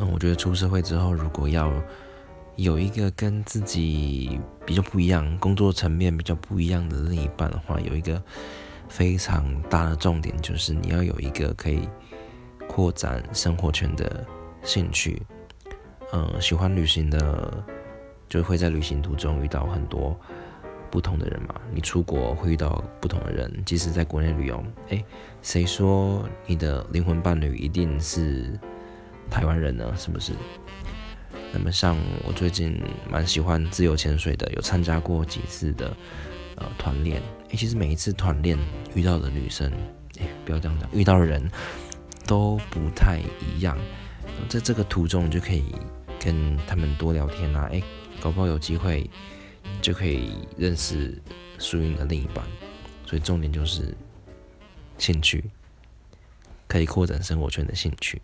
嗯，我觉得出社会之后，如果要有一个跟自己比较不一样、工作层面比较不一样的另一半的话，有一个非常大的重点就是你要有一个可以扩展生活圈的兴趣。嗯，喜欢旅行的就会在旅行途中遇到很多不同的人嘛。你出国会遇到不同的人，即使在国内旅游，诶，谁说你的灵魂伴侣一定是台湾人呢？是不是？那么像我最近蛮喜欢自由潜水的，有参加过几次的呃团练。诶，其实每一次团练遇到的女生，诶，不要这样讲，遇到的人都不太一样。在这个途中，就可以。跟他们多聊天啊，哎，搞不好有机会就可以认识属于你的另一半。所以重点就是兴趣，可以扩展生活圈的兴趣。